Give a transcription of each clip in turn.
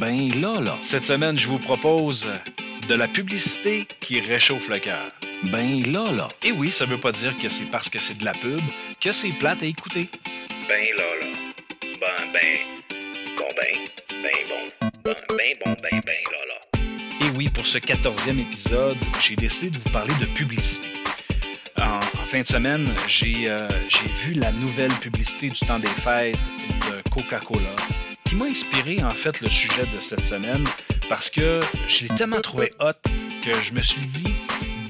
Ben là, là. Cette semaine, je vous propose de la publicité qui réchauffe le cœur. Ben là, là. Et oui, ça veut pas dire que c'est parce que c'est de la pub que c'est plate à écouter. Ben là, là. Ben, ben. Bon, ben. Ben bon. Ben, ben bon, ben, ben là, là. Et oui, pour ce quatorzième épisode, j'ai décidé de vous parler de publicité. En, en fin de semaine, j'ai euh, j'ai vu la nouvelle publicité du temps des fêtes de Coca-Cola qui m'a inspiré en fait le sujet de cette semaine parce que je l'ai tellement trouvé hot que je me suis dit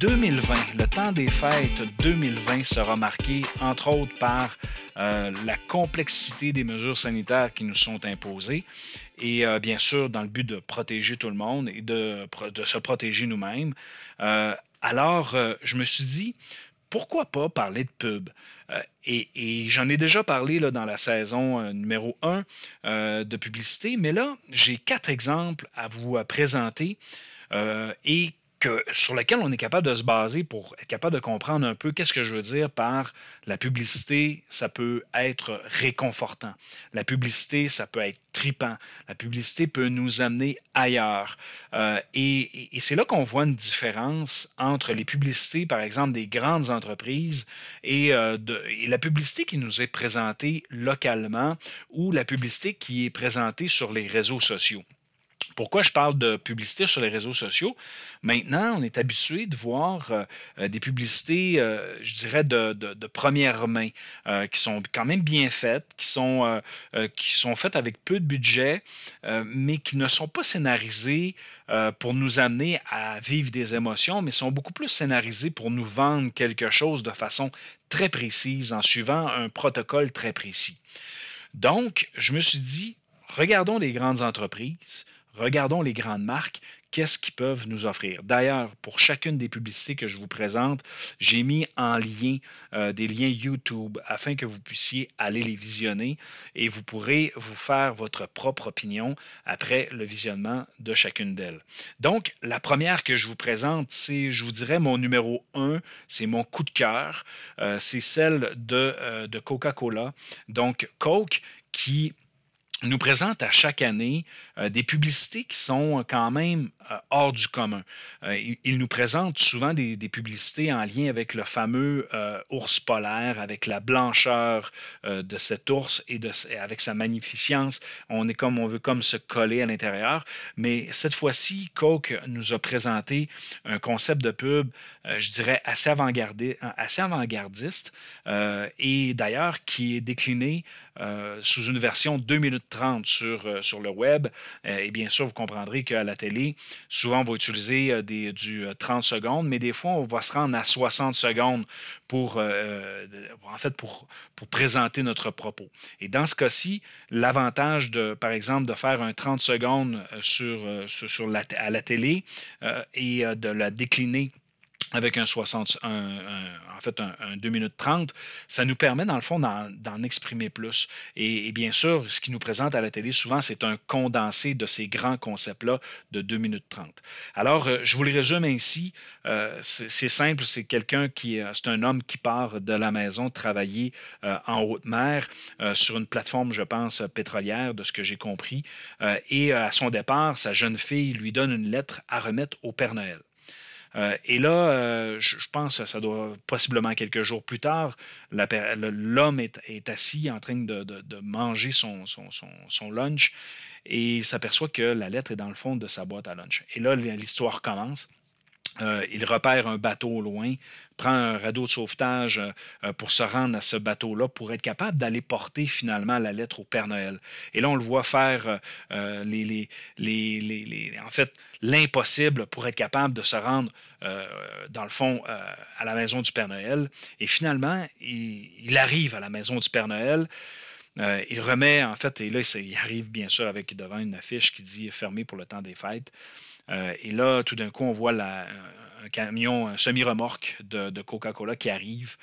2020, le temps des fêtes 2020 sera marqué entre autres par euh, la complexité des mesures sanitaires qui nous sont imposées et euh, bien sûr dans le but de protéger tout le monde et de, se protéger nous-mêmes. Euh, alors, je me suis dit, pourquoi pas parler de pub? Euh, et j'en ai déjà parlé dans la saison euh, numéro 1 euh, de publicité, mais là, j'ai quatre exemples à vous présenter et sur lesquels on est capable de se baser pour être capable de comprendre un peu qu'est-ce que je veux dire par la publicité, ça peut être réconfortant. La publicité, ça peut être tripant. La publicité peut nous amener ailleurs. Euh, et c'est là qu'on voit une différence entre les publicités, par exemple, des grandes entreprises euh, et la publicité qui nous est présentée localement ou la publicité qui est présentée sur les réseaux sociaux. Pourquoi je parle de publicité sur les réseaux sociaux? Maintenant, on est habitué de voir euh, euh, des publicités, euh, je dirais, de, première main, qui sont quand même bien faites, qui sont, qui sont faites avec peu de budget, mais qui ne sont pas scénarisées pour nous amener à vivre des émotions, mais sont beaucoup plus scénarisées pour nous vendre quelque chose de façon très précise, en suivant un protocole très précis. Donc, je me suis dit, regardons les grandes entreprises, regardons les grandes marques, qu'est-ce qu'ils peuvent nous offrir? D'ailleurs, pour chacune des publicités que je vous présente, j'ai mis en lien euh, des liens YouTube afin que vous puissiez aller les visionner et vous pourrez vous faire votre propre opinion après le visionnement de chacune d'elles. Donc, la première que je vous présente, c'est, je vous dirais, mon numéro 1, c'est mon coup de cœur, Euh, c'est celle euh, de Coca-Cola. Donc, Coke qui nous présente à chaque année euh, des publicités qui sont euh, quand même euh, hors du commun. Il, nous présente souvent des, publicités en lien avec le fameux ours polaire, avec la blancheur de cet ours et, avec sa magnificence. On est comme on veut comme se coller à l'intérieur. Mais cette fois-ci, Coke nous a présenté un concept de pub, je dirais assez, avant-gardé- assez avant-gardiste, et d'ailleurs qui est décliné euh, sous une version 2 minutes 30 sur, euh, sur le web. Euh, et bien sûr, vous comprendrez qu'à la télé, souvent, on va utiliser des, du euh, 30 secondes, mais des fois, on va se rendre à 60 secondes pour, en fait, pour, présenter notre propos. Et dans ce cas-ci, l'avantage, de, par exemple, de faire un 30 secondes à la télé et de la décliner avec un 60, un- un- en fait un, un 2 minutes 30, ça nous permet dans le fond d'en exprimer plus. Et, bien sûr, ce qui nous présente à la télé, souvent, c'est un condensé de ces grands concepts-là de 2 minutes 30. Alors, euh, je vous le résume ainsi. Euh, c'est simple, c'est quelqu'un qui, euh, c'est un homme qui part de la maison travailler en haute mer sur une plateforme, je pense, pétrolière, de ce que j'ai compris. Et à son départ, sa jeune fille lui donne une lettre à remettre au Père Noël. Euh, et là, euh, je, pense que ça doit possiblement quelques jours plus tard, l'homme est, assis en train de, manger son- son lunch et il s'aperçoit que la lettre est dans le fond de sa boîte à lunch. Et là, l'histoire commence. Euh, il repère un bateau au loin, prend un radeau de sauvetage euh, pour se rendre à ce bateau-là, pour être capable d'aller porter finalement la lettre au Père Noël. Et là, on le voit faire euh, les, les- les- en fait l'impossible pour être capable de se rendre, dans le fond, à la maison du Père Noël. Et finalement, il, il arrive à la maison du Père Noël. Euh, il remet, en fait, et là, il arrive bien sûr avec devant une affiche qui dit fermé pour le temps des fêtes. Euh, et là, tout d'un coup, on voit un, camion, un semi-remorque de, Coca-Cola qui arrive.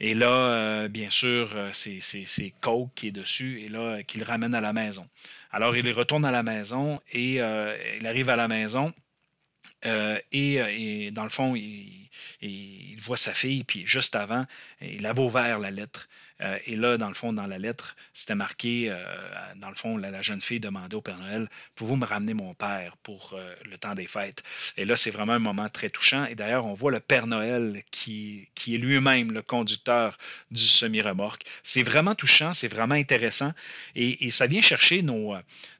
Et là, euh, bien sûr, c'est Coke qui est dessus et là, qui le ramène à la maison. Alors, il retourne à la maison et il arrive à la maison. et, et dans le fond, il, il voit sa fille, puis juste avant, il avait ouvert la lettre. Euh, et là, dans le fond, dans la lettre, c'était marqué, euh, dans le fond, la, jeune fille demandait au Père Noël, pouvez-vous me ramener mon père pour euh, le temps des fêtes? Et là, c'est vraiment un moment très touchant. Et d'ailleurs, on voit le Père Noël qui, qui est lui-même le conducteur du semi-remorque. C'est vraiment touchant, c'est vraiment intéressant. Et, ça vient chercher nos,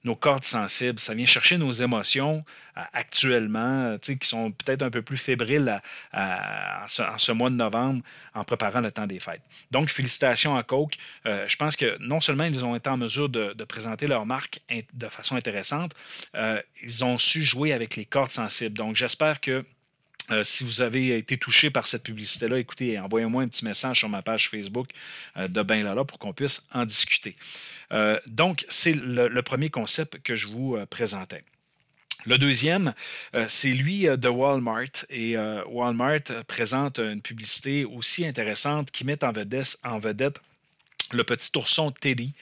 nos cordes sensibles, ça vient chercher nos émotions actuellement, qui sont peut-être un peu plus fébriles à, en, ce, mois de novembre en préparant le temps des fêtes. Donc, félicitations à Coke. Euh, je pense que non seulement ils ont été en mesure de, présenter leur marque de façon intéressante, euh, ils ont su jouer avec les cordes sensibles. Donc, j'espère que euh, si vous avez été touché par cette publicité-là, écoutez, envoyez-moi un petit message sur ma page Facebook de Ben Lala pour qu'on puisse en discuter. Donc, c'est le, le, premier concept que je vous présentais. Le deuxième, euh, c'est lui de Walmart. Et euh, Walmart présente une publicité aussi intéressante qui met en vedette le petit ourson Teddy,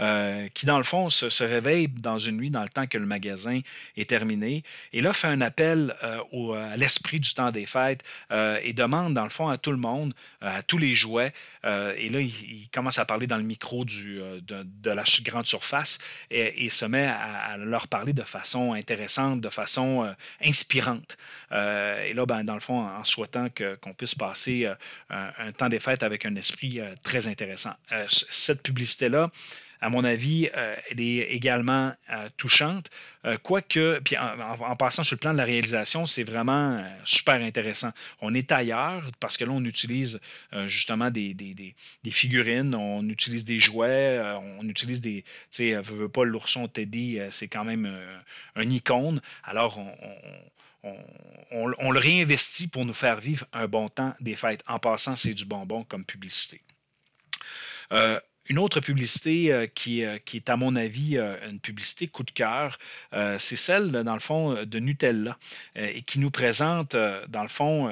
euh, qui, dans le fond, se, réveille dans une nuit dans le temps que le magasin est terminé. Et là, fait un appel euh, à l'esprit du temps des fêtes euh, et demande, dans le fond, à tout le monde, à tous les jouets. et là, il, commence à parler dans le micro de, la grande surface et, se met à, leur parler de façon intéressante, de façon inspirante. et là, ben, dans le fond, en souhaitant qu'on puisse passer un, temps des fêtes avec un esprit très intéressant. cette publicité-là, à mon avis, euh, elle est également euh, touchante. Euh, quoique, puis en, passant sur le plan de la réalisation, c'est vraiment super intéressant. On est ailleurs parce que là, on utilise justement des, des, figurines, on utilise des jouets, on utilise des. Tu sais, veut pas l'ourson Teddy, c'est quand même un icône. Alors, on, le réinvestit pour nous faire vivre un bon temps des fêtes. En passant, c'est du bonbon comme publicité. Une autre publicité euh, qui, euh, qui, est, à mon avis, euh, une publicité coup de cœur, c'est celle, dans le fond, de Nutella et qui nous présente, dans le fond,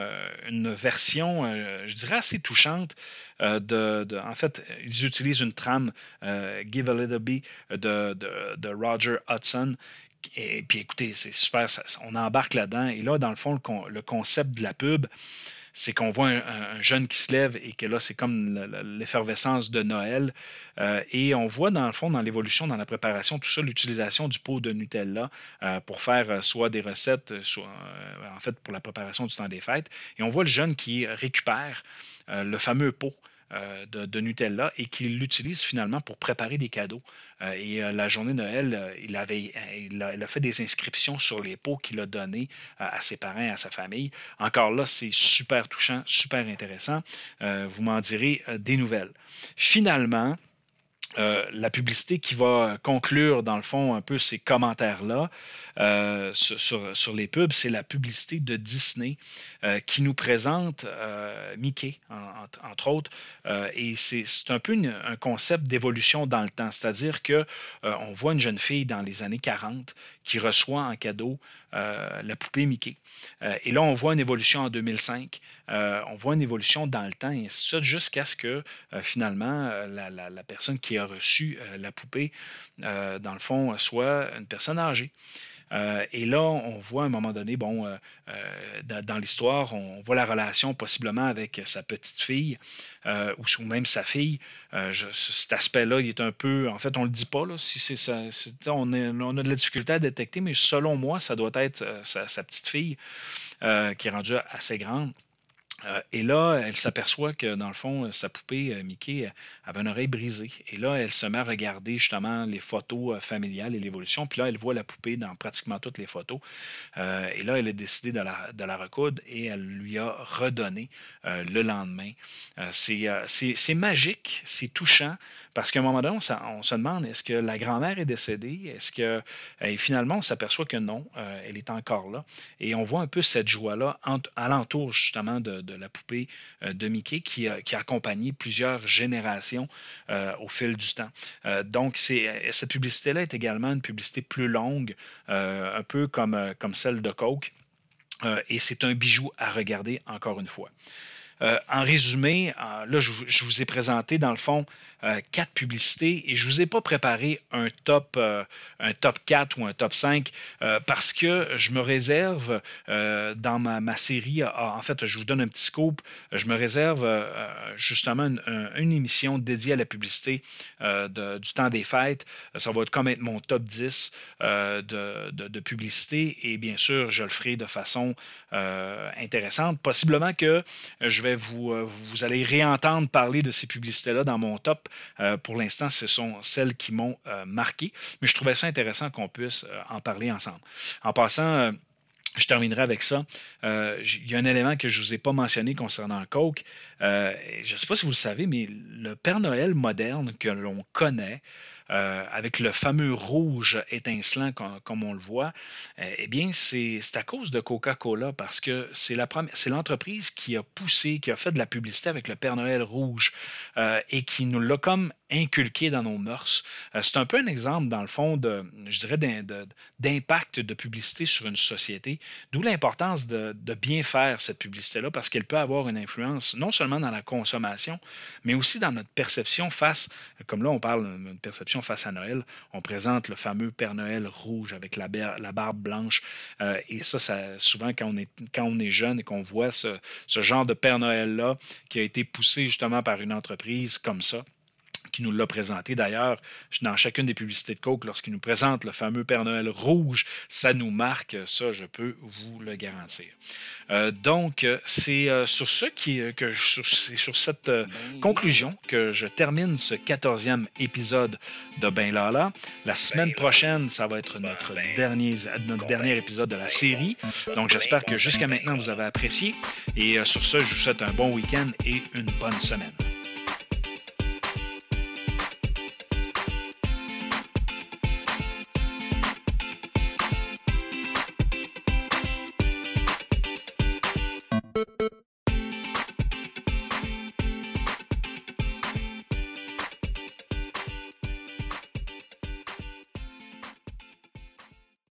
une version, je dirais, assez touchante. De, en fait, ils utilisent une trame Give a Little Bit de, Roger Hudson et puis écoutez, c'est super, on embarque là-dedans. Et là, dans le fond, le concept de la pub, c'est qu'on voit un, un, jeune qui se lève et que là, c'est comme l'effervescence de Noël. Euh, et on voit, dans le fond, dans l'évolution, dans la préparation, tout ça, l'utilisation du pot de Nutella euh, pour faire euh, soit des recettes, soit, en fait, pour la préparation du temps des fêtes. Et on voit le jeune qui récupère le fameux pot. Euh, de, Nutella et qu'il l'utilise finalement pour préparer des cadeaux. Euh, et euh, la journée Noël, il, avait, il a, fait des inscriptions sur les pots qu'il a donnés à ses parents, à sa famille. Encore là, c'est super touchant, super intéressant. vous m'en direz des nouvelles. Finalement, euh, la publicité qui va conclure, dans le fond, un peu ces commentaires-là euh, sur, les pubs, c'est la publicité de Disney euh, qui nous présente Mickey, en, en, entre autres. Et c'est un peu un concept d'évolution dans le temps. C'est-à-dire qu'on euh, voit une jeune fille dans les années 40 qui reçoit en cadeau la poupée Mickey. et là, on voit une évolution en 2005. on voit une évolution dans le temps, et ainsi de jusqu'à ce que finalement, la, la, la, personne qui a reçu la poupée, dans le fond, soit une personne âgée. Euh, et là, on voit à un moment donné, bon, euh, euh, dans, l'histoire, on voit la relation possiblement avec sa petite fille ou, même sa fille. Cet aspect-là, il est un peu, en fait, on le dit pas là, si c'est ça, on, on, a de la difficulté à détecter, mais selon moi, ça doit être sa, sa petite fille qui est rendue assez grande. Euh, et là, elle s'aperçoit que, dans le fond, sa poupée euh, Mickey avait une oreille brisée. Et là, elle se met à regarder justement les photos euh, familiales et l'évolution. Puis là, elle voit la poupée dans pratiquement toutes les photos. Euh, et là, elle a décidé de la, recoudre et elle lui a redonné euh, le lendemain. c'est magique, c'est touchant. Parce qu'à un moment donné, on, se demande est-ce que la grand-mère est décédée? Est-ce que. Et finalement, on s'aperçoit que non, elle est encore là. Et on voit un peu cette joie-là alentour justement de la poupée euh, de Mickey qui a, qui a, accompagné plusieurs générations euh, au fil du temps. Euh, donc, cette publicité-là est également une publicité plus longue, un peu comme, comme celle de Coke. et c'est un bijou à regarder encore une fois. Euh, en résumé, là, je, vous ai présenté, dans le fond, quatre publicités et je ne vous ai pas préparé un top, un top 4 ou un top 5 parce que je me réserve dans ma, série, en fait, je vous donne un petit scoop, je me réserve justement une, émission dédiée à la publicité du temps des fêtes. Ça va être comme être mon top 10 de, de, publicité et bien sûr, je le ferai de façon euh, intéressante. Possiblement que je vais vous, euh, vous allez réentendre parler de ces publicités-là dans mon top. Euh, pour l'instant, ce sont celles qui m'ont marqué, mais je trouvais ça intéressant qu'on puisse en parler ensemble. En passant, je terminerai avec ça. il y a un élément que je ne vous ai pas mentionné concernant Coke. je ne sais pas si vous le savez, mais le Père Noël moderne que l'on connaît, euh, avec le fameux rouge étincelant comme, on le voit, euh, eh bien, c'est à cause de Coca-Cola parce que c'est l'entreprise qui a poussé, qui a fait de la publicité avec le Père Noël rouge euh, et qui nous l'a comme inculqué dans nos mœurs. c'est un peu un exemple, dans le fond, je dirais, d'impact de publicité sur une société, d'où l'importance de, de, bien faire cette publicité-là parce qu'elle peut avoir une influence non seulement dans la consommation, mais aussi dans notre perception face, comme là on parle d'une perception face à Noël, on présente le fameux Père Noël rouge avec la, barbe blanche. Euh, et ça, ça, souvent, quand on, est, jeune et qu'on voit ce, ce genre de Père Noël-là qui a été poussé justement par une entreprise comme ça, qui nous l'a présenté. D'ailleurs, dans chacune des publicités de Coke, lorsqu'il nous présente le fameux Père Noël rouge, ça nous marque, ça, je peux vous le garantir. Euh, donc, c'est euh, sur ce qui, euh, que sur cette ben, conclusion que je termine ce quatorzième épisode de Ben Lala. La semaine ben prochaine, ça va être notre dernier, notre dernier épisode de la série. Donc, j'espère que jusqu'à maintenant, vous avez apprécié. Et sur ce, je vous souhaite un bon week-end et une bonne semaine.